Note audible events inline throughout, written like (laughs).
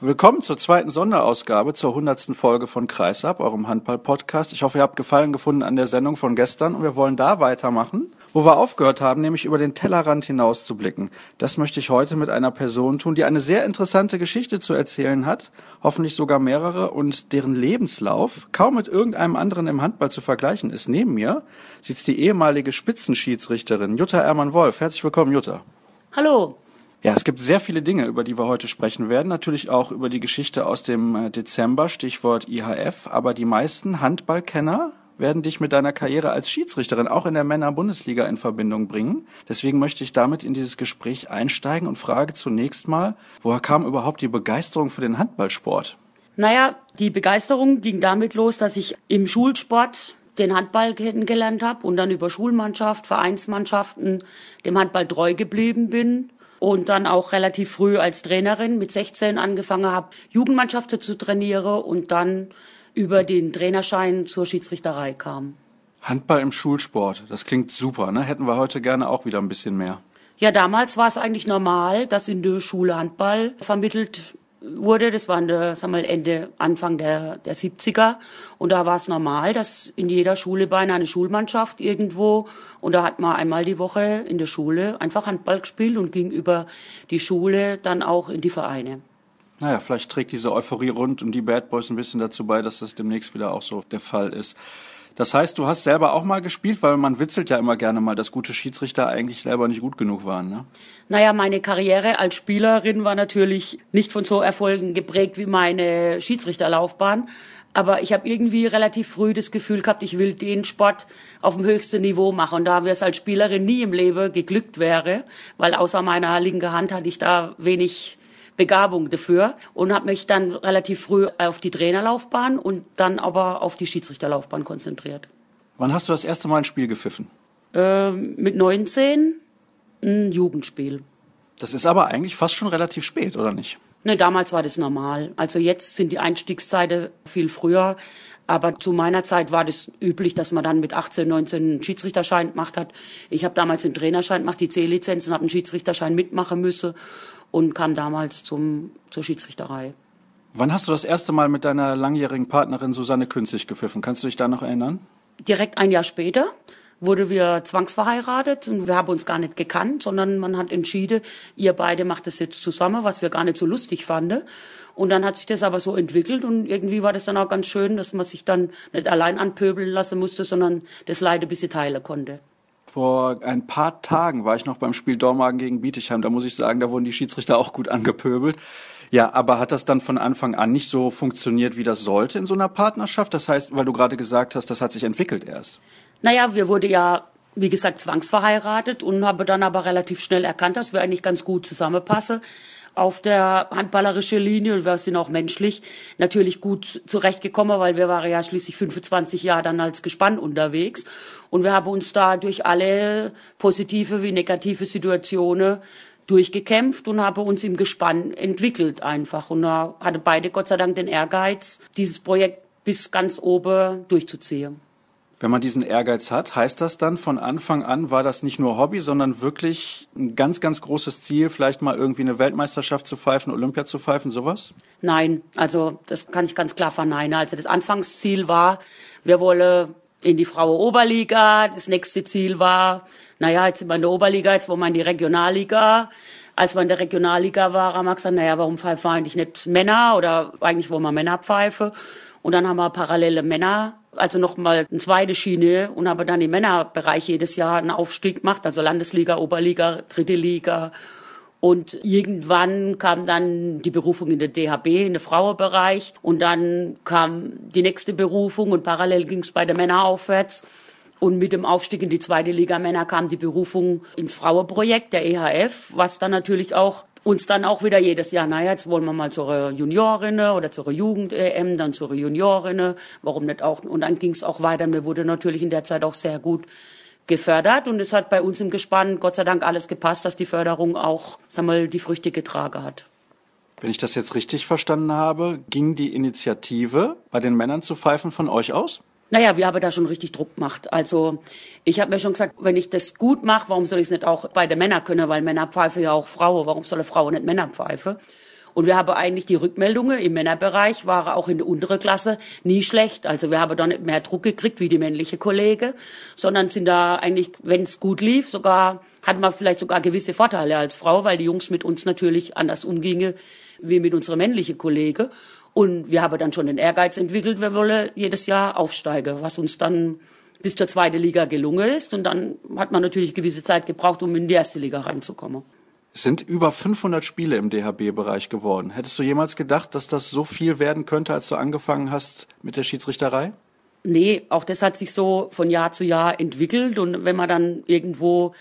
Willkommen zur zweiten Sonderausgabe, zur hundertsten Folge von Kreisab, eurem Handball-Podcast. Ich hoffe, ihr habt Gefallen gefunden an der Sendung von gestern und wir wollen da weitermachen, wo wir aufgehört haben, nämlich über den Tellerrand hinaus zu blicken. Das möchte ich heute mit einer Person tun, die eine sehr interessante Geschichte zu erzählen hat, hoffentlich sogar mehrere und deren Lebenslauf kaum mit irgendeinem anderen im Handball zu vergleichen ist. Neben mir sitzt die ehemalige Spitzenschiedsrichterin Jutta Ermann-Wolf. Herzlich willkommen, Jutta. Hallo. Ja, es gibt sehr viele Dinge, über die wir heute sprechen werden. Natürlich auch über die Geschichte aus dem äh, Dezember, Stichwort IHF. Aber die meisten Handballkenner werden dich mit deiner Karriere als Schiedsrichterin auch in der Männer-Bundesliga in Verbindung bringen. Deswegen möchte ich damit in dieses Gespräch einsteigen und frage zunächst mal, woher kam überhaupt die Begeisterung für den Handballsport? Naja, die Begeisterung ging damit los, dass ich im Schulsport den Handball kennengelernt habe und dann über Schulmannschaft, Vereinsmannschaften dem Handball treu geblieben bin und dann auch relativ früh als Trainerin mit 16 angefangen habe, Jugendmannschaften zu trainieren und dann über den Trainerschein zur Schiedsrichterei kam. Handball im Schulsport, das klingt super, ne? Hätten wir heute gerne auch wieder ein bisschen mehr. Ja, damals war es eigentlich normal, dass in der Schule Handball vermittelt wurde. Das war der, sagen wir, Ende, Anfang der, der 70er. Und da war es normal, dass in jeder Schule beinahe eine Schulmannschaft irgendwo, und da hat man einmal die Woche in der Schule einfach Handball gespielt und ging über die Schule dann auch in die Vereine. Naja, vielleicht trägt diese Euphorie rund um die Bad Boys ein bisschen dazu bei, dass das demnächst wieder auch so der Fall ist. Das heißt, du hast selber auch mal gespielt, weil man witzelt ja immer gerne mal, dass gute Schiedsrichter eigentlich selber nicht gut genug waren, ne? Naja, meine Karriere als Spielerin war natürlich nicht von so Erfolgen geprägt wie meine Schiedsrichterlaufbahn. Aber ich habe irgendwie relativ früh das Gefühl gehabt, ich will den Sport auf dem höchsten Niveau machen. Und da wir es als Spielerin nie im Leben geglückt wäre, weil außer meiner linken Hand hatte ich da wenig Begabung dafür und habe mich dann relativ früh auf die Trainerlaufbahn und dann aber auf die Schiedsrichterlaufbahn konzentriert. Wann hast du das erste Mal ein Spiel gepfiffen? Ähm, mit 19 ein Jugendspiel. Das ist aber eigentlich fast schon relativ spät, oder nicht? Ne, damals war das normal. Also jetzt sind die Einstiegszeiten viel früher. Aber zu meiner Zeit war das üblich, dass man dann mit 18, 19 einen Schiedsrichterschein gemacht hat. Ich habe damals den Trainerschein gemacht, die C-Lizenz und habe einen Schiedsrichterschein mitmachen müssen und kam damals zum, zur Schiedsrichterei. Wann hast du das erste Mal mit deiner langjährigen Partnerin Susanne Künzig gepfiffen? Kannst du dich da noch erinnern? Direkt ein Jahr später wurde wir zwangsverheiratet und wir haben uns gar nicht gekannt, sondern man hat entschieden, ihr beide macht das jetzt zusammen, was wir gar nicht so lustig fanden. Und dann hat sich das aber so entwickelt und irgendwie war das dann auch ganz schön, dass man sich dann nicht allein anpöbeln lassen musste, sondern das Leid ein bisschen teilen konnte. Vor ein paar Tagen war ich noch beim Spiel Dormagen gegen Bietigheim. Da muss ich sagen, da wurden die Schiedsrichter auch gut angepöbelt. Ja, aber hat das dann von Anfang an nicht so funktioniert, wie das sollte in so einer Partnerschaft? Das heißt, weil du gerade gesagt hast, das hat sich entwickelt erst. Naja, wir wurde ja, wie gesagt, zwangsverheiratet und habe dann aber relativ schnell erkannt, dass wir eigentlich ganz gut zusammenpassen auf der handballerische Linie und wir sind auch menschlich natürlich gut zurechtgekommen, weil wir waren ja schließlich 25 Jahre dann als Gespann unterwegs und wir haben uns da durch alle positive wie negative Situationen durchgekämpft und haben uns im Gespann entwickelt einfach und da hatte beide Gott sei Dank den Ehrgeiz, dieses Projekt bis ganz oben durchzuziehen. Wenn man diesen Ehrgeiz hat, heißt das dann von Anfang an, war das nicht nur Hobby, sondern wirklich ein ganz, ganz großes Ziel, vielleicht mal irgendwie eine Weltmeisterschaft zu pfeifen, Olympia zu pfeifen, sowas? Nein, also das kann ich ganz klar verneinen. Also das Anfangsziel war, wir wollen in die Frauen-Oberliga. Das nächste Ziel war, naja, jetzt sind wir in der Oberliga, jetzt wollen wir in die Regionalliga. Als wir in der Regionalliga waren, haben wir gesagt, naja, warum pfeifen wir eigentlich nicht Männer oder eigentlich wollen wir Männer pfeifen? Und dann haben wir parallele Männer also nochmal eine zweite Schiene und habe dann im Männerbereich jedes Jahr einen Aufstieg gemacht, also Landesliga, Oberliga, dritte Liga. Und irgendwann kam dann die Berufung in der DHB, in den Frauenbereich. Und dann kam die nächste Berufung und parallel ging es bei den Männern aufwärts. Und mit dem Aufstieg in die zweite Liga Männer kam die Berufung ins Frauenprojekt der EHF, was dann natürlich auch uns dann auch wieder jedes Jahr, naja, jetzt wollen wir mal zur Juniorinnen oder zur Jugend-EM, dann zur Juniorinnen, warum nicht auch? Und dann ging es auch weiter. Mir wurde natürlich in der Zeit auch sehr gut gefördert und es hat bei uns im Gespann Gott sei Dank alles gepasst, dass die Förderung auch, sag mal, die Früchte getragen hat. Wenn ich das jetzt richtig verstanden habe, ging die Initiative, bei den Männern zu pfeifen, von euch aus? Naja, wir haben da schon richtig Druck gemacht. Also ich habe mir schon gesagt, wenn ich das gut mache, warum soll ich es nicht auch bei den Männern können? Weil Männer pfeifen ja auch Frauen. Warum soll eine Frau nicht Männer pfeifen? Und wir haben eigentlich die Rückmeldungen im Männerbereich waren auch in der unteren Klasse nie schlecht. Also wir haben da nicht mehr Druck gekriegt wie die männliche Kollege, sondern sind da eigentlich, wenn es gut lief, sogar hatten wir vielleicht sogar gewisse Vorteile als Frau, weil die Jungs mit uns natürlich anders umgingen wie mit unserer männlichen Kollege. Und wir haben dann schon den Ehrgeiz entwickelt, wir wollen jedes Jahr aufsteigen, was uns dann bis zur zweiten Liga gelungen ist. Und dann hat man natürlich gewisse Zeit gebraucht, um in die erste Liga reinzukommen. Es sind über 500 Spiele im DHB-Bereich geworden. Hättest du jemals gedacht, dass das so viel werden könnte, als du angefangen hast mit der Schiedsrichterei? Nee, auch das hat sich so von Jahr zu Jahr entwickelt. Und wenn man dann irgendwo,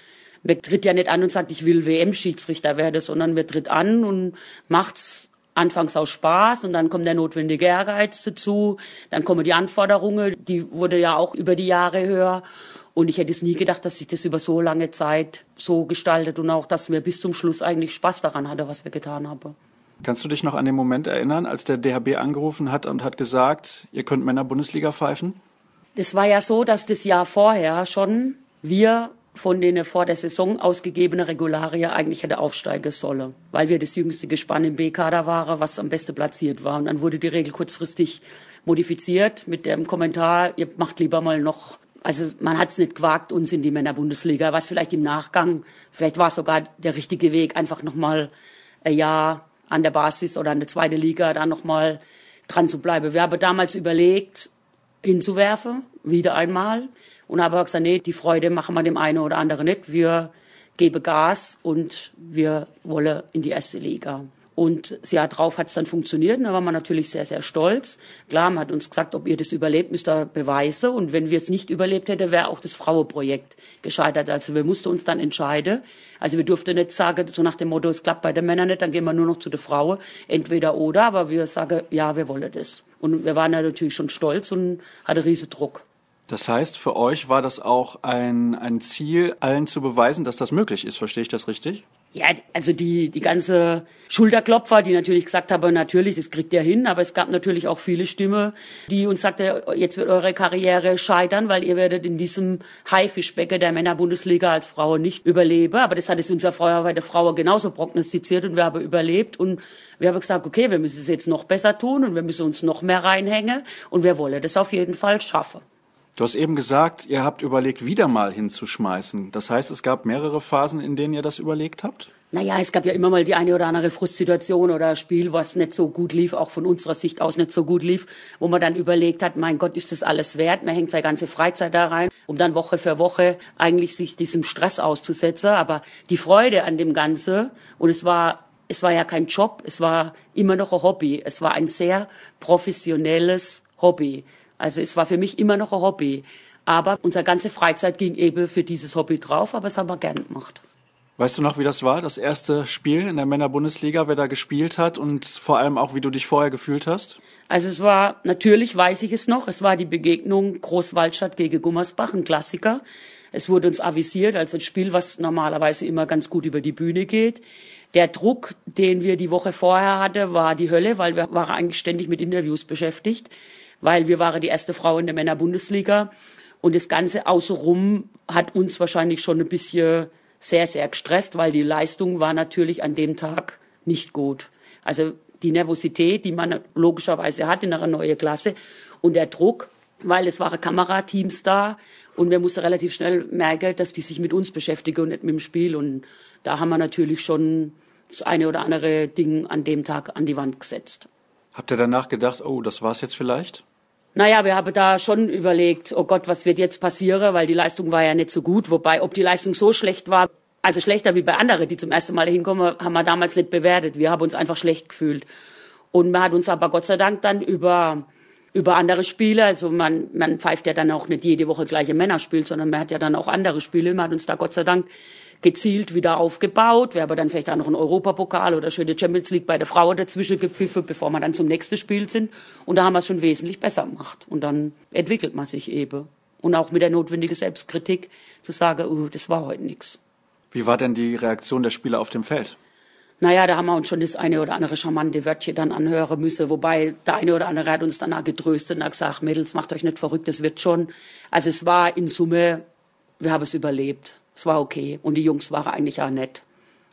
man tritt ja nicht an und sagt, ich will WM-Schiedsrichter werden, sondern man tritt an und macht's anfangs aus Spaß und dann kommt der notwendige Ehrgeiz dazu. Dann kommen die Anforderungen, die wurde ja auch über die Jahre höher. Und ich hätte es nie gedacht, dass sich das über so lange Zeit so gestaltet und auch, dass wir bis zum Schluss eigentlich Spaß daran hatten, was wir getan haben. Kannst du dich noch an den Moment erinnern, als der DHB angerufen hat und hat gesagt, ihr könnt Männer-Bundesliga pfeifen? Das war ja so, dass das Jahr vorher schon wir von den vor der Saison ausgegebenen Regularien eigentlich hätte aufsteigen sollen, weil wir das jüngste Gespann im B-Kader waren, was am besten platziert war. Und dann wurde die Regel kurzfristig modifiziert mit dem Kommentar, ihr macht lieber mal noch also man hat es nicht gewagt, uns in die Männerbundesliga, was vielleicht im Nachgang, vielleicht war es sogar der richtige Weg, einfach nochmal ein Jahr an der Basis oder an der zweiten Liga da nochmal dran zu bleiben. Wir haben damals überlegt, hinzuwerfen, wieder einmal, und haben gesagt, nee, die Freude machen wir dem einen oder anderen nicht. Wir geben Gas und wir wollen in die erste Liga. Und das Jahr drauf hat es dann funktioniert. Da war man natürlich sehr, sehr stolz. Klar, man hat uns gesagt, ob ihr das überlebt, müsst ihr beweisen. Und wenn wir es nicht überlebt hätten, wäre auch das Frauenprojekt gescheitert. Also wir mussten uns dann entscheiden. Also wir durften nicht sagen, so nach dem Motto, es klappt bei den Männern nicht, dann gehen wir nur noch zu den Frauen. Entweder oder, aber wir sagen, ja, wir wollen das. Und wir waren ja natürlich schon stolz und hatten riesen Druck. Das heißt, für euch war das auch ein, ein Ziel, allen zu beweisen, dass das möglich ist. Verstehe ich das richtig? Ja, also die, die ganze Schulterklopfer, die natürlich gesagt haben, natürlich, das kriegt ihr hin, aber es gab natürlich auch viele Stimmen, die uns sagte, jetzt wird eure Karriere scheitern, weil ihr werdet in diesem Haifischbecken der Männerbundesliga als Frau nicht überleben. Aber das hat es unser Feuerwehr der Frau genauso prognostiziert und wir haben überlebt und wir haben gesagt, okay, wir müssen es jetzt noch besser tun und wir müssen uns noch mehr reinhängen und wir wollen das auf jeden Fall schaffen. Du hast eben gesagt, ihr habt überlegt, wieder mal hinzuschmeißen. Das heißt, es gab mehrere Phasen, in denen ihr das überlegt habt? Naja, es gab ja immer mal die eine oder andere Frustsituation oder Spiel, was nicht so gut lief, auch von unserer Sicht aus nicht so gut lief, wo man dann überlegt hat, mein Gott, ist das alles wert? Man hängt seine ganze Freizeit da rein, um dann Woche für Woche eigentlich sich diesem Stress auszusetzen. Aber die Freude an dem Ganze, und es war es war ja kein Job, es war immer noch ein Hobby. Es war ein sehr professionelles Hobby. Also es war für mich immer noch ein Hobby. Aber unsere ganze Freizeit ging eben für dieses Hobby drauf, aber es haben wir gern gemacht. Weißt du noch, wie das war, das erste Spiel in der Männerbundesliga, wer da gespielt hat und vor allem auch, wie du dich vorher gefühlt hast? Also es war, natürlich weiß ich es noch, es war die Begegnung Großwaldstadt gegen Gummersbach, ein Klassiker. Es wurde uns avisiert als ein Spiel, was normalerweise immer ganz gut über die Bühne geht. Der Druck, den wir die Woche vorher hatten, war die Hölle, weil wir waren eigentlich ständig mit Interviews beschäftigt weil wir waren die erste Frau in der Männerbundesliga. Und das Ganze außenrum hat uns wahrscheinlich schon ein bisschen sehr, sehr gestresst, weil die Leistung war natürlich an dem Tag nicht gut. Also die Nervosität, die man logischerweise hat in einer neuen Klasse und der Druck, weil es waren Kamerateams da und wir mussten relativ schnell merken, dass die sich mit uns beschäftigen und nicht mit dem Spiel. Und da haben wir natürlich schon das eine oder andere Ding an dem Tag an die Wand gesetzt. Habt ihr danach gedacht, oh, das war's jetzt vielleicht? Naja, wir haben da schon überlegt, oh Gott, was wird jetzt passieren, weil die Leistung war ja nicht so gut. Wobei, ob die Leistung so schlecht war, also schlechter wie bei anderen, die zum ersten Mal hinkommen, haben wir damals nicht bewertet. Wir haben uns einfach schlecht gefühlt. Und man hat uns aber Gott sei Dank dann über, über andere Spiele, also man, man pfeift ja dann auch nicht jede Woche gleiche Männerspiel, sondern man hat ja dann auch andere Spiele. Man hat uns da Gott sei Dank gezielt wieder aufgebaut. Wir haben dann vielleicht auch noch einen Europapokal oder schöne Champions League bei der Frau dazwischen gepfiffen, bevor wir dann zum nächsten Spiel sind. Und da haben wir es schon wesentlich besser gemacht. Und dann entwickelt man sich eben. Und auch mit der notwendigen Selbstkritik zu sagen, uh, das war heute nichts. Wie war denn die Reaktion der Spieler auf dem Feld? Naja, da haben wir uns schon das eine oder andere charmante Wörtchen dann anhören müssen. Wobei der eine oder andere hat uns danach getröstet und hat gesagt, Mädels, macht euch nicht verrückt, das wird schon. Also es war in Summe, wir haben es überlebt es war okay. Und die Jungs waren eigentlich auch nett.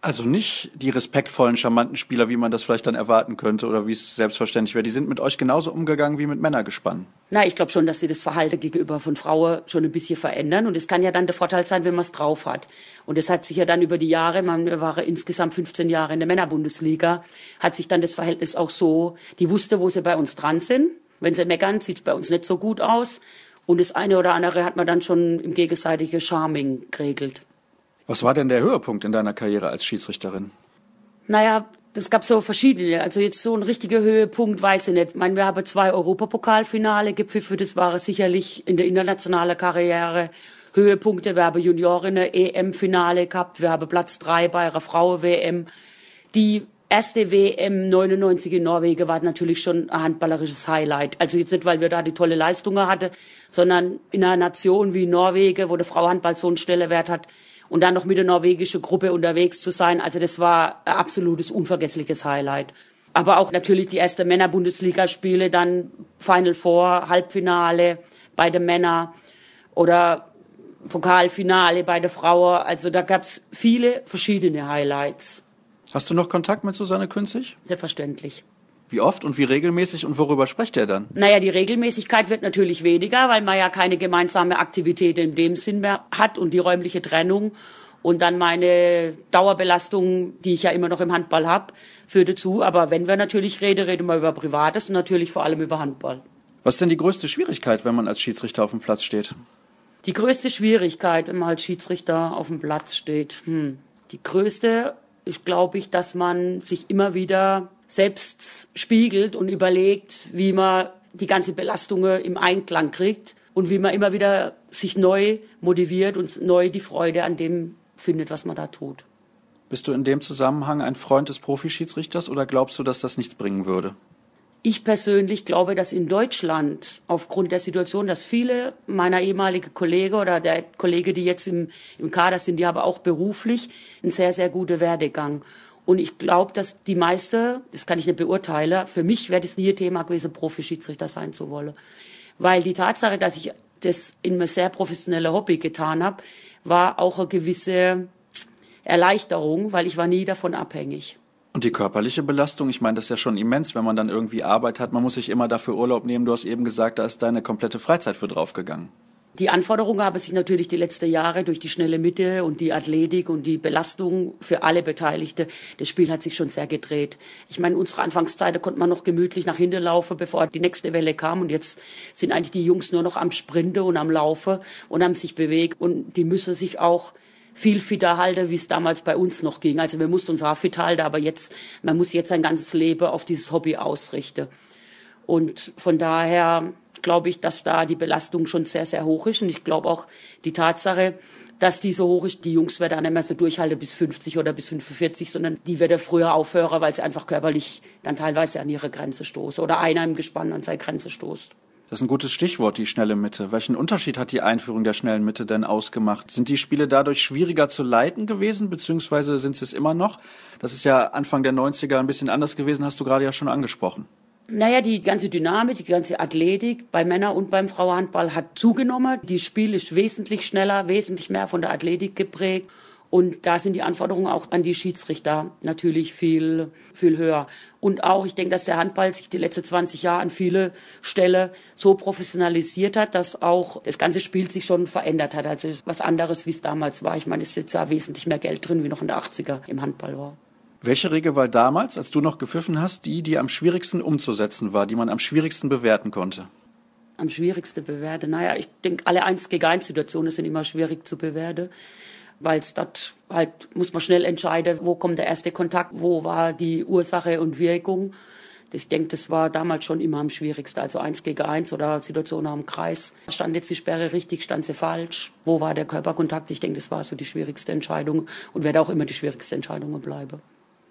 Also nicht die respektvollen, charmanten Spieler, wie man das vielleicht dann erwarten könnte oder wie es selbstverständlich wäre. Die sind mit euch genauso umgegangen wie mit Männergespann. Na, ich glaube schon, dass sie das Verhalten gegenüber von Frauen schon ein bisschen verändern. Und es kann ja dann der Vorteil sein, wenn man es drauf hat. Und es hat sich ja dann über die Jahre, man war insgesamt 15 Jahre in der Männerbundesliga, hat sich dann das Verhältnis auch so, die wusste, wo sie bei uns dran sind. Wenn sie meckern, sieht es bei uns nicht so gut aus. Und das eine oder andere hat man dann schon im gegenseitigen Charming geregelt. Was war denn der Höhepunkt in deiner Karriere als Schiedsrichterin? Naja, das gab so verschiedene. Also jetzt so ein richtiger Höhepunkt weiß ich nicht. Ich meine, wir haben zwei Europapokalfinale gepfiffen. Das war sicherlich in der internationalen Karriere Höhepunkte. Wir haben Juniorinnen EM-Finale gehabt. Wir haben Platz drei bei einer Frauen-WM. Die erste WM 99 in Norwegen war natürlich schon ein handballerisches Highlight. Also jetzt nicht, weil wir da die tolle Leistungen hatten, sondern in einer Nation wie Norwegen, wo der Frau Handball so einen Stellenwert hat, und dann noch mit der norwegischen Gruppe unterwegs zu sein. Also das war ein absolutes unvergessliches Highlight. Aber auch natürlich die erste Männer-Bundesligaspiele, dann Final Four, Halbfinale bei den Männern oder Pokalfinale bei der Frauen. Also da gab's viele verschiedene Highlights. Hast du noch Kontakt mit Susanne Künzig? Selbstverständlich. Wie oft und wie regelmäßig und worüber sprecht er dann? Naja, die Regelmäßigkeit wird natürlich weniger, weil man ja keine gemeinsame Aktivität in dem Sinn mehr hat und die räumliche Trennung. Und dann meine Dauerbelastung, die ich ja immer noch im Handball habe, führt dazu. Aber wenn wir natürlich reden, reden wir über Privates und natürlich vor allem über Handball. Was ist denn die größte Schwierigkeit, wenn man als Schiedsrichter auf dem Platz steht? Die größte Schwierigkeit, wenn man als Schiedsrichter auf dem Platz steht, hm. die größte ist, glaube ich, dass man sich immer wieder selbst spiegelt und überlegt, wie man die ganze Belastung im Einklang kriegt und wie man immer wieder sich neu motiviert und neu die Freude an dem findet, was man da tut. Bist du in dem Zusammenhang ein Freund des Profischiedsrichters oder glaubst du, dass das nichts bringen würde? Ich persönlich glaube, dass in Deutschland aufgrund der Situation, dass viele meiner ehemaligen Kollegen oder der Kollegen, die jetzt im, im Kader sind, die haben auch beruflich einen sehr, sehr guten Werdegang. Und ich glaube, dass die meiste, das kann ich nicht beurteilen, für mich wäre das nie ein Thema gewesen, Profi-Schiedsrichter sein zu wollen. Weil die Tatsache, dass ich das in einem sehr professionellen Hobby getan habe, war auch eine gewisse Erleichterung, weil ich war nie davon abhängig. Und die körperliche Belastung, ich meine, das ist ja schon immens, wenn man dann irgendwie Arbeit hat. Man muss sich immer dafür Urlaub nehmen. Du hast eben gesagt, da ist deine komplette Freizeit für draufgegangen. Die Anforderungen haben sich natürlich die letzten Jahre durch die schnelle Mitte und die Athletik und die Belastung für alle Beteiligte, das Spiel hat sich schon sehr gedreht. Ich meine, unsere Anfangszeit konnte man noch gemütlich nach hinten laufen, bevor die nächste Welle kam. Und jetzt sind eigentlich die Jungs nur noch am Sprinten und am Laufen und haben sich bewegt. Und die müssen sich auch viel fitter halten, wie es damals bei uns noch ging. Also wir mussten uns auch fit halten, aber jetzt, man muss jetzt sein ganzes Leben auf dieses Hobby ausrichten. Und von daher glaube ich, dass da die Belastung schon sehr, sehr hoch ist. Und ich glaube auch die Tatsache, dass die so hoch ist, die Jungs werden dann nicht mehr so durchhalten bis 50 oder bis 45, sondern die werden früher aufhören, weil sie einfach körperlich dann teilweise an ihre Grenze stoßen oder einer im Gespann an seine Grenze stoßt. Das ist ein gutes Stichwort, die schnelle Mitte. Welchen Unterschied hat die Einführung der schnellen Mitte denn ausgemacht? Sind die Spiele dadurch schwieriger zu leiten gewesen, beziehungsweise sind sie es immer noch? Das ist ja Anfang der 90er ein bisschen anders gewesen, hast du gerade ja schon angesprochen. Naja, die ganze Dynamik, die ganze Athletik bei Männer- und beim Frauenhandball hat zugenommen. Die Spiel ist wesentlich schneller, wesentlich mehr von der Athletik geprägt. Und da sind die Anforderungen auch an die Schiedsrichter natürlich viel, viel höher. Und auch, ich denke, dass der Handball sich die letzten 20 Jahre an viele Stellen so professionalisiert hat, dass auch das ganze Spiel sich schon verändert hat. Also was anderes, wie es damals war. Ich meine, es ist jetzt da wesentlich mehr Geld drin, wie noch in der 80er im Handball war. Welche Regel war damals, als du noch gepfiffen hast, die, die am schwierigsten umzusetzen war, die man am schwierigsten bewerten konnte? Am schwierigsten bewerten? Naja, ich denke, alle 1 gegen 1 Situationen sind immer schwierig zu bewerten, weil es dort halt, muss man schnell entscheiden, wo kommt der erste Kontakt, wo war die Ursache und Wirkung. Ich denke, das war damals schon immer am schwierigsten. Also eins gegen eins oder Situation am Kreis. Stand jetzt die Sperre richtig, stand sie falsch? Wo war der Körperkontakt? Ich denke, das war so die schwierigste Entscheidung und werde auch immer die schwierigste Entscheidung bleiben.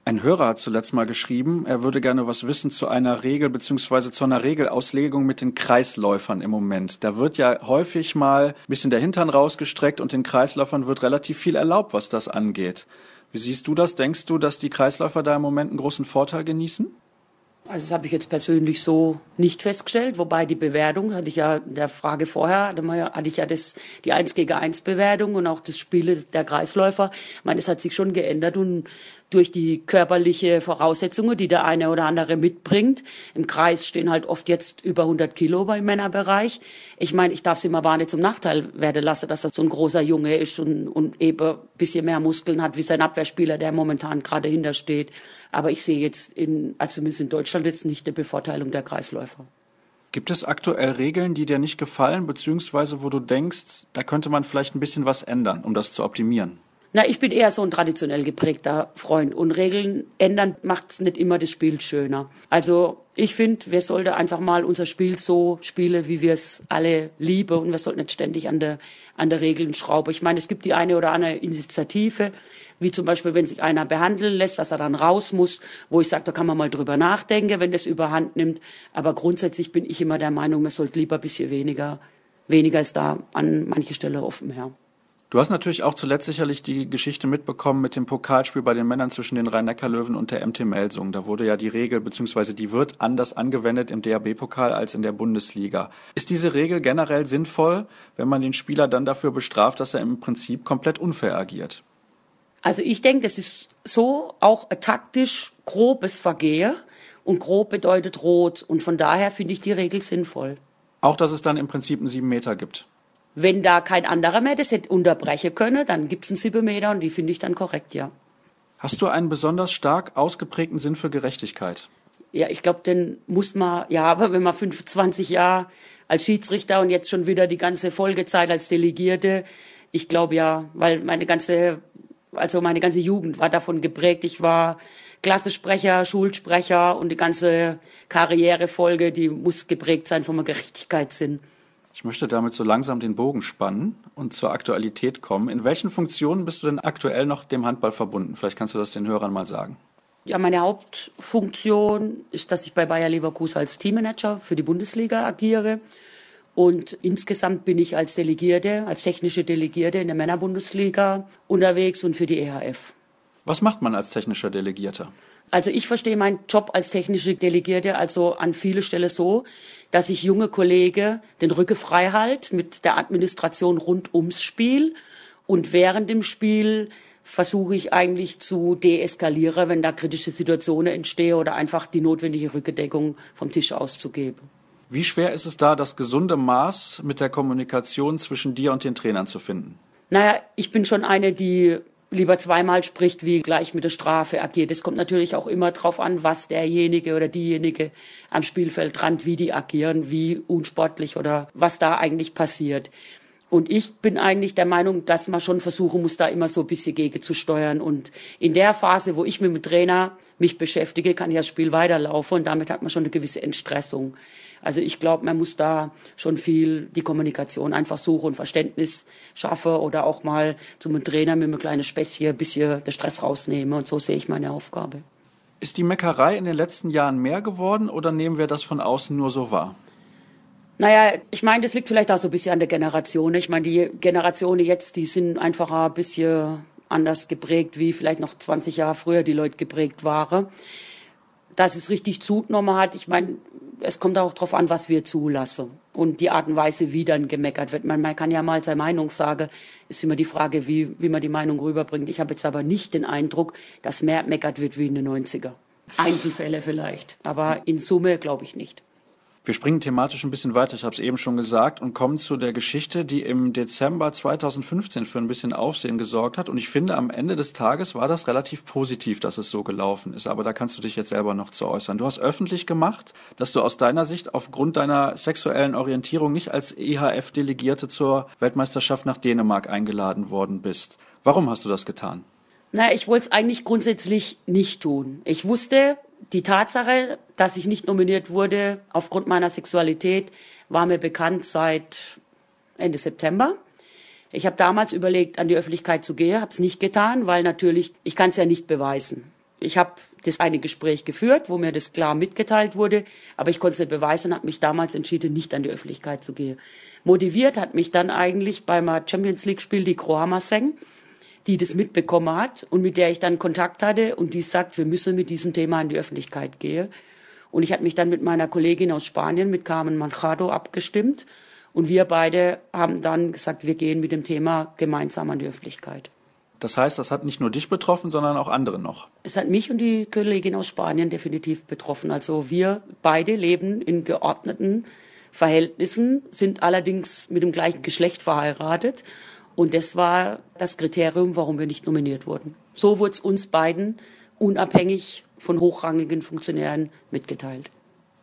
Ein Hörer hat zuletzt mal geschrieben, er würde gerne was wissen zu einer Regel beziehungsweise zu einer Regelauslegung mit den Kreisläufern im Moment. Da wird ja häufig mal ein bisschen der Hintern rausgestreckt und den Kreisläufern wird relativ viel erlaubt, was das angeht. Wie siehst du das? Denkst du, dass die Kreisläufer da im Moment einen großen Vorteil genießen? Also das habe ich jetzt persönlich so nicht festgestellt, wobei die Bewertung hatte ich ja der Frage vorher, hatte ich ja das, die 1 gegen 1 Bewertung und auch das Spiel der Kreisläufer. Ich meine, das hat sich schon geändert und durch die körperliche Voraussetzungen, die der eine oder andere mitbringt. Im Kreis stehen halt oft jetzt über 100 Kilo beim Männerbereich. Ich meine, ich darf es ihm aber nicht zum Nachteil werden lassen, dass er so ein großer Junge ist und, und eben ein bisschen mehr Muskeln hat wie sein Abwehrspieler, der momentan gerade hintersteht. Aber ich sehe jetzt in, also zumindest in Deutschland jetzt nicht eine Bevorteilung der Kreisläufer. Gibt es aktuell Regeln, die dir nicht gefallen, beziehungsweise wo du denkst, da könnte man vielleicht ein bisschen was ändern, um das zu optimieren? Na, ich bin eher so ein traditionell geprägter Freund und Regeln ändern macht's nicht immer das Spiel schöner. Also ich finde, wir sollten einfach mal unser Spiel so spielen, wie wir es alle lieben und wir sollten nicht ständig an der, an der Regeln schrauben. Ich meine, es gibt die eine oder andere Initiative, wie zum Beispiel, wenn sich einer behandeln lässt, dass er dann raus muss, wo ich sage, da kann man mal drüber nachdenken, wenn das überhand nimmt. Aber grundsätzlich bin ich immer der Meinung, man sollte lieber ein bisschen weniger, weniger ist da an manche Stelle offen, ja. Du hast natürlich auch zuletzt sicherlich die Geschichte mitbekommen mit dem Pokalspiel bei den Männern zwischen den Rhein-Neckar-Löwen und der MT Melsung. Da wurde ja die Regel, beziehungsweise die wird anders angewendet im DAB-Pokal als in der Bundesliga. Ist diese Regel generell sinnvoll, wenn man den Spieler dann dafür bestraft, dass er im Prinzip komplett unfair agiert? Also ich denke, das ist so auch taktisch grobes Vergehen und grob bedeutet rot und von daher finde ich die Regel sinnvoll. Auch, dass es dann im Prinzip einen sieben Meter gibt. Wenn da kein anderer mehr das hätte unterbrechen können, dann gibt's einen sieben Meter und die finde ich dann korrekt, ja. Hast du einen besonders stark ausgeprägten Sinn für Gerechtigkeit? Ja, ich glaube, den muss man, ja, aber wenn man 25 Jahre als Schiedsrichter und jetzt schon wieder die ganze Folgezeit als Delegierte, ich glaube ja, weil meine ganze, also meine ganze Jugend war davon geprägt. Ich war Klassesprecher, Schulsprecher und die ganze Karrierefolge, die muss geprägt sein vom Gerechtigkeitssinn. Ich möchte damit so langsam den Bogen spannen und zur Aktualität kommen. In welchen Funktionen bist du denn aktuell noch dem Handball verbunden? Vielleicht kannst du das den Hörern mal sagen. Ja, meine Hauptfunktion ist, dass ich bei Bayer Leverkusen als Teammanager für die Bundesliga agiere. Und insgesamt bin ich als Delegierte, als technische Delegierte in der Männerbundesliga unterwegs und für die EHF. Was macht man als technischer Delegierter? Also ich verstehe meinen Job als technische Delegierte also an viele Stellen so, dass ich junge Kollegen den Rücken frei halte mit der Administration rund ums Spiel und während dem Spiel versuche ich eigentlich zu deeskalieren, wenn da kritische Situationen entstehen oder einfach die notwendige Rückendeckung vom Tisch auszugeben. Wie schwer ist es da, das gesunde Maß mit der Kommunikation zwischen dir und den Trainern zu finden? Naja, ich bin schon eine, die lieber zweimal spricht, wie gleich mit der Strafe agiert. Es kommt natürlich auch immer darauf an, was derjenige oder diejenige am Spielfeldrand, wie die agieren, wie unsportlich oder was da eigentlich passiert. Und ich bin eigentlich der Meinung, dass man schon versuchen muss, da immer so ein bisschen gegen zu steuern. Und in der Phase, wo ich mit dem Trainer mich beschäftige, kann ja das Spiel weiterlaufen und damit hat man schon eine gewisse Entstressung. Also ich glaube, man muss da schon viel die Kommunikation einfach suchen und Verständnis schaffen oder auch mal zum Trainer mit einem kleinen Späßchen ein bisschen den Stress rausnehmen. Und so sehe ich meine Aufgabe. Ist die Meckerei in den letzten Jahren mehr geworden oder nehmen wir das von außen nur so wahr? Naja, ich meine, das liegt vielleicht auch so ein bisschen an der Generation. Ich meine, die Generationen jetzt, die sind einfach ein bisschen anders geprägt, wie vielleicht noch 20 Jahre früher die Leute geprägt waren. Dass es richtig zugenommen hat, ich meine, es kommt auch darauf an, was wir zulassen und die Art und Weise, wie dann gemeckert wird. Man, man kann ja mal seine Meinung sagen, ist immer die Frage, wie, wie man die Meinung rüberbringt. Ich habe jetzt aber nicht den Eindruck, dass mehr meckert wird wie in den 90er. Einzelfälle vielleicht, aber in Summe glaube ich nicht. Wir springen thematisch ein bisschen weiter, ich habe es eben schon gesagt, und kommen zu der Geschichte, die im Dezember 2015 für ein bisschen Aufsehen gesorgt hat. Und ich finde, am Ende des Tages war das relativ positiv, dass es so gelaufen ist. Aber da kannst du dich jetzt selber noch zu äußern. Du hast öffentlich gemacht, dass du aus deiner Sicht aufgrund deiner sexuellen Orientierung nicht als EHF-Delegierte zur Weltmeisterschaft nach Dänemark eingeladen worden bist. Warum hast du das getan? Na, ich wollte es eigentlich grundsätzlich nicht tun. Ich wusste, die Tatsache, dass ich nicht nominiert wurde aufgrund meiner Sexualität, war mir bekannt seit Ende September. Ich habe damals überlegt, an die Öffentlichkeit zu gehen, habe es nicht getan, weil natürlich, ich kann es ja nicht beweisen. Ich habe das eine Gespräch geführt, wo mir das klar mitgeteilt wurde, aber ich konnte es nicht beweisen und habe mich damals entschieden, nicht an die Öffentlichkeit zu gehen. Motiviert hat mich dann eigentlich beim Champions League Spiel die Kroama Seng die das mitbekommen hat und mit der ich dann Kontakt hatte und die sagt, wir müssen mit diesem Thema in die Öffentlichkeit gehen. Und ich hatte mich dann mit meiner Kollegin aus Spanien, mit Carmen Manchado, abgestimmt. Und wir beide haben dann gesagt, wir gehen mit dem Thema gemeinsam an die Öffentlichkeit. Das heißt, das hat nicht nur dich betroffen, sondern auch andere noch. Es hat mich und die Kollegin aus Spanien definitiv betroffen. Also wir beide leben in geordneten Verhältnissen, sind allerdings mit dem gleichen Geschlecht verheiratet. Und das war das Kriterium, warum wir nicht nominiert wurden. So wurde es uns beiden unabhängig von hochrangigen Funktionären mitgeteilt.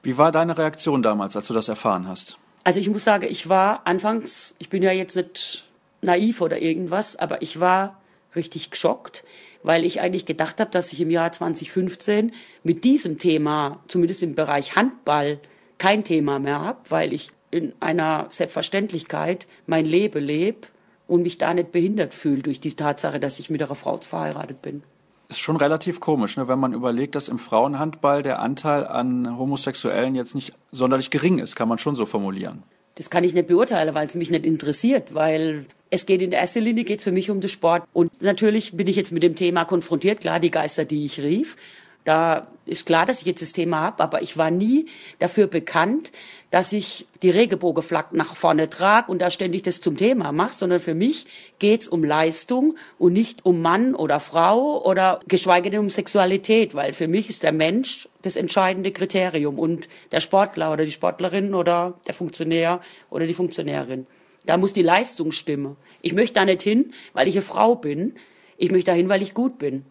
Wie war deine Reaktion damals, als du das erfahren hast? Also ich muss sagen, ich war anfangs, ich bin ja jetzt nicht naiv oder irgendwas, aber ich war richtig geschockt, weil ich eigentlich gedacht habe, dass ich im Jahr 2015 mit diesem Thema, zumindest im Bereich Handball, kein Thema mehr habe, weil ich in einer Selbstverständlichkeit mein Leben lebe und mich da nicht behindert fühle durch die Tatsache, dass ich mit einer Frau verheiratet bin. Ist schon relativ komisch, ne, wenn man überlegt, dass im Frauenhandball der Anteil an Homosexuellen jetzt nicht sonderlich gering ist, kann man schon so formulieren. Das kann ich nicht beurteilen, weil es mich nicht interessiert, weil es geht in erster Linie geht's für mich um den Sport. Und natürlich bin ich jetzt mit dem Thema konfrontiert, klar, die Geister, die ich rief. Da ist klar, dass ich jetzt das Thema habe, aber ich war nie dafür bekannt, dass ich die Regenbogenflaggen nach vorne trage und da ständig das zum Thema mache, sondern für mich geht's um Leistung und nicht um Mann oder Frau oder geschweige denn um Sexualität, weil für mich ist der Mensch das entscheidende Kriterium und der Sportler oder die Sportlerin oder der Funktionär oder die Funktionärin. Da muss die Leistung stimmen. Ich möchte da nicht hin, weil ich eine Frau bin. Ich möchte da hin, weil ich gut bin.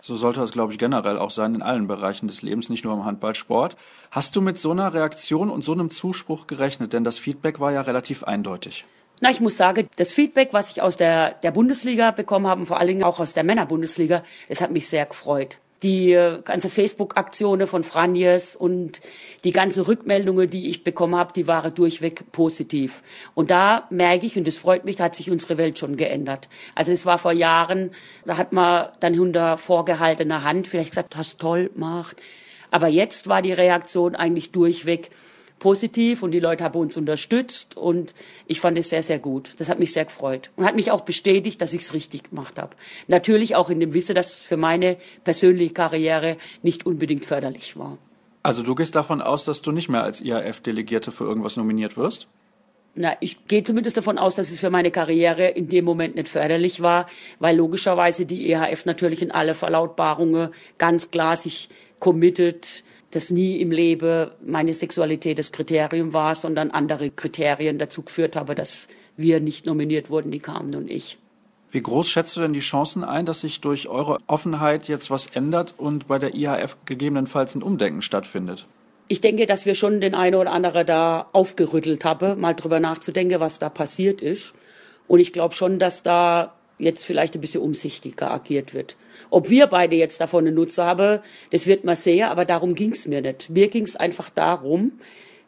So sollte das, glaube ich, generell auch sein in allen Bereichen des Lebens, nicht nur im Handballsport. Hast du mit so einer Reaktion und so einem Zuspruch gerechnet? Denn das Feedback war ja relativ eindeutig. Na, ich muss sagen, das Feedback, was ich aus der, der Bundesliga bekommen habe, vor allen Dingen auch aus der Männerbundesliga, es hat mich sehr gefreut die ganze Facebook-Aktionen von Franjes und die ganze Rückmeldungen, die ich bekommen habe, die waren durchweg positiv. Und da merke ich, und das freut mich, da hat sich unsere Welt schon geändert. Also es war vor Jahren, da hat man dann unter vorgehaltener Hand vielleicht gesagt, hast toll gemacht. Aber jetzt war die Reaktion eigentlich durchweg, positiv und die Leute haben uns unterstützt und ich fand es sehr, sehr gut. Das hat mich sehr gefreut und hat mich auch bestätigt, dass ich es richtig gemacht habe. Natürlich auch in dem Wissen, dass es für meine persönliche Karriere nicht unbedingt förderlich war. Also du gehst davon aus, dass du nicht mehr als IAF-Delegierte für irgendwas nominiert wirst? Na, ich gehe zumindest davon aus, dass es für meine Karriere in dem Moment nicht förderlich war, weil logischerweise die EHF natürlich in alle Verlautbarungen ganz klar sich committed dass nie im Leben meine Sexualität das Kriterium war, sondern andere Kriterien dazu geführt habe, dass wir nicht nominiert wurden, die kamen und ich. Wie groß schätzt du denn die Chancen ein, dass sich durch eure Offenheit jetzt was ändert und bei der IHF gegebenenfalls ein Umdenken stattfindet? Ich denke, dass wir schon den einen oder anderen da aufgerüttelt haben, mal drüber nachzudenken, was da passiert ist. Und ich glaube schon, dass da jetzt vielleicht ein bisschen umsichtiger agiert wird. Ob wir beide jetzt davon einen Nutzen haben, das wird man sehen, aber darum ging es mir nicht. Mir ging es einfach darum,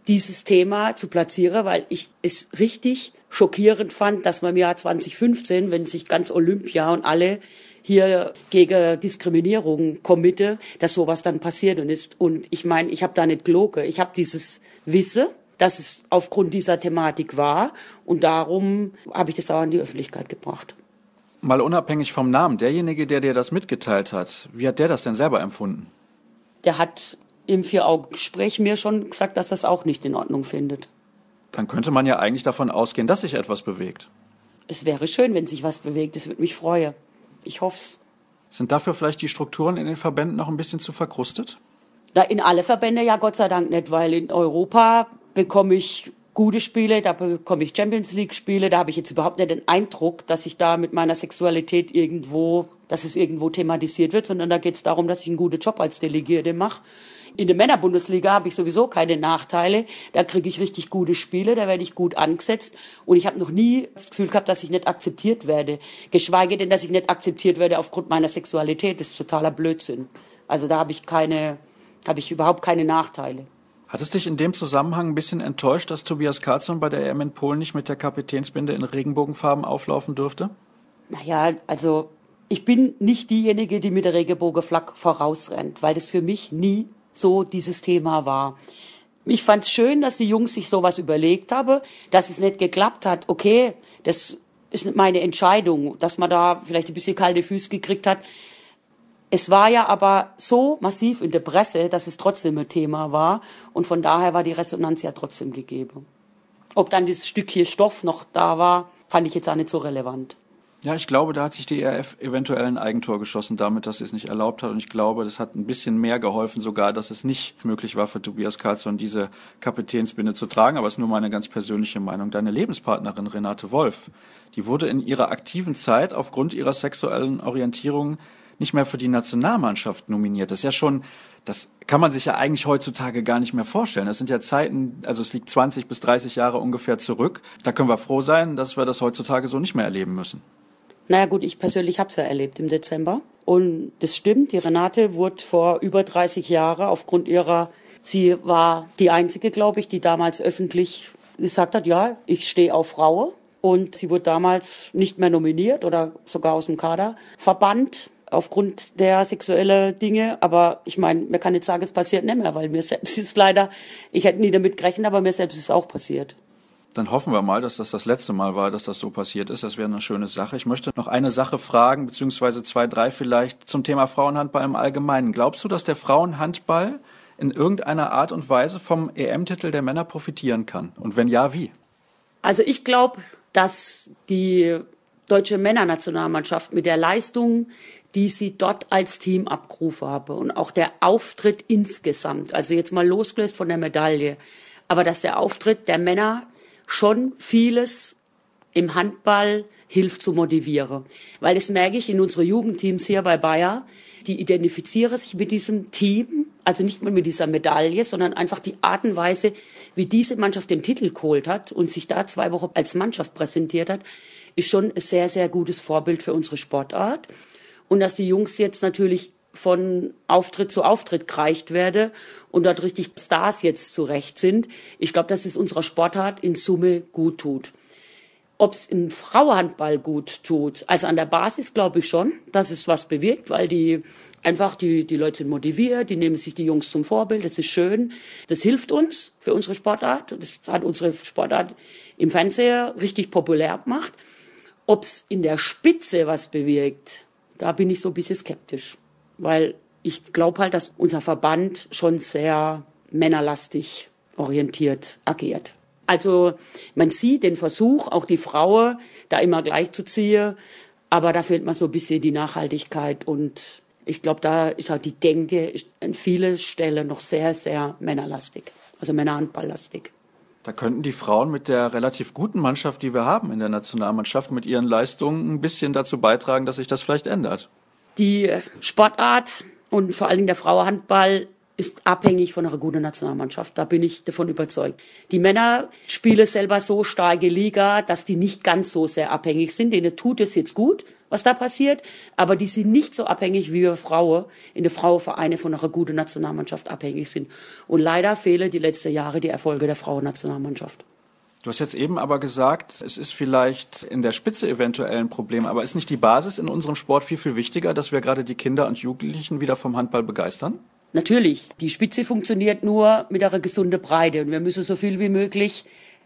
dieses Thema zu platzieren, weil ich es richtig schockierend fand, dass man im Jahr 2015, wenn sich ganz Olympia und alle hier gegen Diskriminierung committe, dass sowas dann passiert und ist. Und ich meine, ich habe da nicht gelogen. Ich habe dieses Wissen, dass es aufgrund dieser Thematik war und darum habe ich das auch an die Öffentlichkeit gebracht. Mal unabhängig vom Namen, derjenige, der dir das mitgeteilt hat, wie hat der das denn selber empfunden? Der hat im Vier-Augen-Gespräch mir schon gesagt, dass das auch nicht in Ordnung findet. Dann könnte man ja eigentlich davon ausgehen, dass sich etwas bewegt. Es wäre schön, wenn sich was bewegt. Es würde mich freuen. Ich hoff's. Sind dafür vielleicht die Strukturen in den Verbänden noch ein bisschen zu verkrustet? Da in alle Verbände ja Gott sei Dank nicht, weil in Europa bekomme ich gute Spiele, da bekomme ich Champions League Spiele, da habe ich jetzt überhaupt nicht den Eindruck, dass ich da mit meiner Sexualität irgendwo, dass es irgendwo thematisiert wird, sondern da geht es darum, dass ich einen guten Job als Delegierte mache. In der Männerbundesliga habe ich sowieso keine Nachteile. Da kriege ich richtig gute Spiele, da werde ich gut angesetzt. Und ich habe noch nie das Gefühl gehabt, dass ich nicht akzeptiert werde. Geschweige denn, dass ich nicht akzeptiert werde aufgrund meiner Sexualität. Das ist totaler Blödsinn. Also da habe ich keine, habe ich überhaupt keine Nachteile. Hat es dich in dem Zusammenhang ein bisschen enttäuscht, dass Tobias Karlsson bei der EM in Polen nicht mit der Kapitänsbinde in Regenbogenfarben auflaufen durfte? Naja, also ich bin nicht diejenige, die mit der Regenbogenflagge vorausrennt, weil das für mich nie so dieses Thema war. Ich fand es schön, dass die Jungs sich sowas überlegt haben, dass es nicht geklappt hat. Okay, das ist meine Entscheidung, dass man da vielleicht ein bisschen kalte Füße gekriegt hat Es war ja aber so massiv in der Presse, dass es trotzdem ein Thema war. Und von daher war die Resonanz ja trotzdem gegeben. Ob dann dieses Stückchen Stoff noch da war, fand ich jetzt auch nicht so relevant. Ja, ich glaube, da hat sich die ERF eventuell ein Eigentor geschossen damit, dass sie es nicht erlaubt hat. Und ich glaube, das hat ein bisschen mehr geholfen sogar, dass es nicht möglich war für Tobias Karlsson, diese Kapitänsbinde zu tragen. Aber es ist nur meine ganz persönliche Meinung. Deine Lebenspartnerin Renate Wolf, die wurde in ihrer aktiven Zeit aufgrund ihrer sexuellen Orientierung nicht mehr für die Nationalmannschaft nominiert. Das ist ja schon, das kann man sich ja eigentlich heutzutage gar nicht mehr vorstellen. Das sind ja Zeiten, also es liegt 20 bis 30 Jahre ungefähr zurück. Da können wir froh sein, dass wir das heutzutage so nicht mehr erleben müssen. Naja gut, ich persönlich habe es ja erlebt im Dezember. Und das stimmt, die Renate wurde vor über 30 Jahren aufgrund ihrer, sie war die einzige, glaube ich, die damals öffentlich gesagt hat, ja, ich stehe auf Frauen. Und sie wurde damals nicht mehr nominiert oder sogar aus dem Kader verbannt aufgrund der sexuellen Dinge. Aber ich meine, man kann nicht sagen, es passiert nicht mehr, weil mir selbst ist leider, ich hätte nie damit gerechnet, aber mir selbst ist auch passiert. Dann hoffen wir mal, dass das das letzte Mal war, dass das so passiert ist. Das wäre eine schöne Sache. Ich möchte noch eine Sache fragen, beziehungsweise zwei, drei vielleicht zum Thema Frauenhandball im Allgemeinen. Glaubst du, dass der Frauenhandball in irgendeiner Art und Weise vom EM-Titel der Männer profitieren kann? Und wenn ja, wie? Also ich glaube, dass die deutsche Männernationalmannschaft mit der Leistung, die sie dort als Team abgerufen habe und auch der Auftritt insgesamt, also jetzt mal losgelöst von der Medaille, aber dass der Auftritt der Männer schon vieles im Handball hilft zu motivieren. Weil das merke ich in unseren Jugendteams hier bei Bayer, die identifizieren sich mit diesem Team, also nicht mehr mit dieser Medaille, sondern einfach die Art und Weise, wie diese Mannschaft den Titel geholt hat und sich da zwei Wochen als Mannschaft präsentiert hat, ist schon ein sehr, sehr gutes Vorbild für unsere Sportart. Und dass die Jungs jetzt natürlich von Auftritt zu Auftritt gereicht werde und dort richtig Stars jetzt zurecht sind. Ich glaube, dass es unserer Sportart in Summe gut tut. Ob es im Frauenhandball gut tut, also an der Basis glaube ich schon, dass es was bewirkt, weil die einfach die, die Leute sind motiviert, die nehmen sich die Jungs zum Vorbild, das ist schön. Das hilft uns für unsere Sportart. Das hat unsere Sportart im Fernseher richtig populär gemacht. Ob es in der Spitze was bewirkt, da bin ich so ein bisschen skeptisch. Weil ich glaube halt, dass unser Verband schon sehr männerlastig orientiert agiert. Also man sieht den Versuch, auch die Frau da immer gleich zu ziehen, aber da fehlt mir so ein bisschen die Nachhaltigkeit und ich glaube, da ist halt die Denke an vielen Stellen noch sehr, sehr männerlastig, also männerhandballlastig. Da könnten die Frauen mit der relativ guten Mannschaft, die wir haben in der Nationalmannschaft, mit ihren Leistungen ein bisschen dazu beitragen, dass sich das vielleicht ändert. Die Sportart und vor allen Dingen der Frauenhandball ist abhängig von einer guten Nationalmannschaft. Da bin ich davon überzeugt. Die Männer spielen selber so starke Liga, dass die nicht ganz so sehr abhängig sind. Denen tut es jetzt gut, was da passiert, aber die sind nicht so abhängig wie wir Frauen in der Frauenvereine von einer guten Nationalmannschaft abhängig sind. Und leider fehlen die letzten Jahre die Erfolge der Frauennationalmannschaft. Du hast jetzt eben aber gesagt, es ist vielleicht in der Spitze eventuell ein Problem, aber ist nicht die Basis in unserem Sport viel, viel wichtiger, dass wir gerade die Kinder und Jugendlichen wieder vom Handball begeistern? Natürlich, die Spitze funktioniert nur mit einer gesunden Breite und wir müssen so viel wie möglich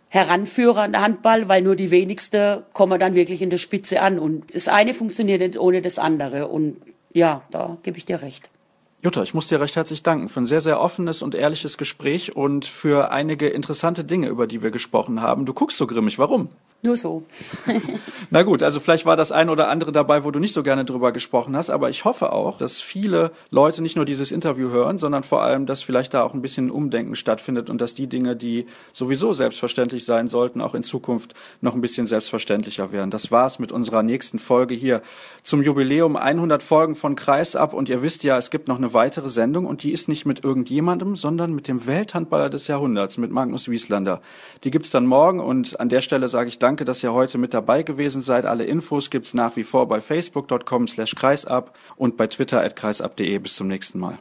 heranführen an den Handball, weil nur die wenigsten kommen dann wirklich in der Spitze an und das eine funktioniert nicht ohne das andere und ja, da gebe ich dir recht. Jutta, ich muss dir recht herzlich danken für ein sehr, sehr offenes und ehrliches Gespräch und für einige interessante Dinge, über die wir gesprochen haben. Du guckst so grimmig, warum? Nur so. (laughs) Na gut, also vielleicht war das ein oder andere dabei, wo du nicht so gerne drüber gesprochen hast, aber ich hoffe auch, dass viele Leute nicht nur dieses Interview hören, sondern vor allem, dass vielleicht da auch ein bisschen Umdenken stattfindet und dass die Dinge, die sowieso selbstverständlich sein sollten, auch in Zukunft noch ein bisschen selbstverständlicher werden. Das war's mit unserer nächsten Folge hier zum Jubiläum 100 Folgen von Kreisab und ihr wisst ja, es gibt noch eine weitere Sendung und die ist nicht mit irgendjemandem, sondern mit dem Welthandballer des Jahrhunderts, mit Magnus Wieslander. Die gibt's dann morgen und an der Stelle sage ich Danke Danke, dass ihr heute mit dabei gewesen seid. Alle Infos gibt's nach wie vor bei facebook.com slash kreisab und bei twitter at kreisab.de. Bis zum nächsten Mal.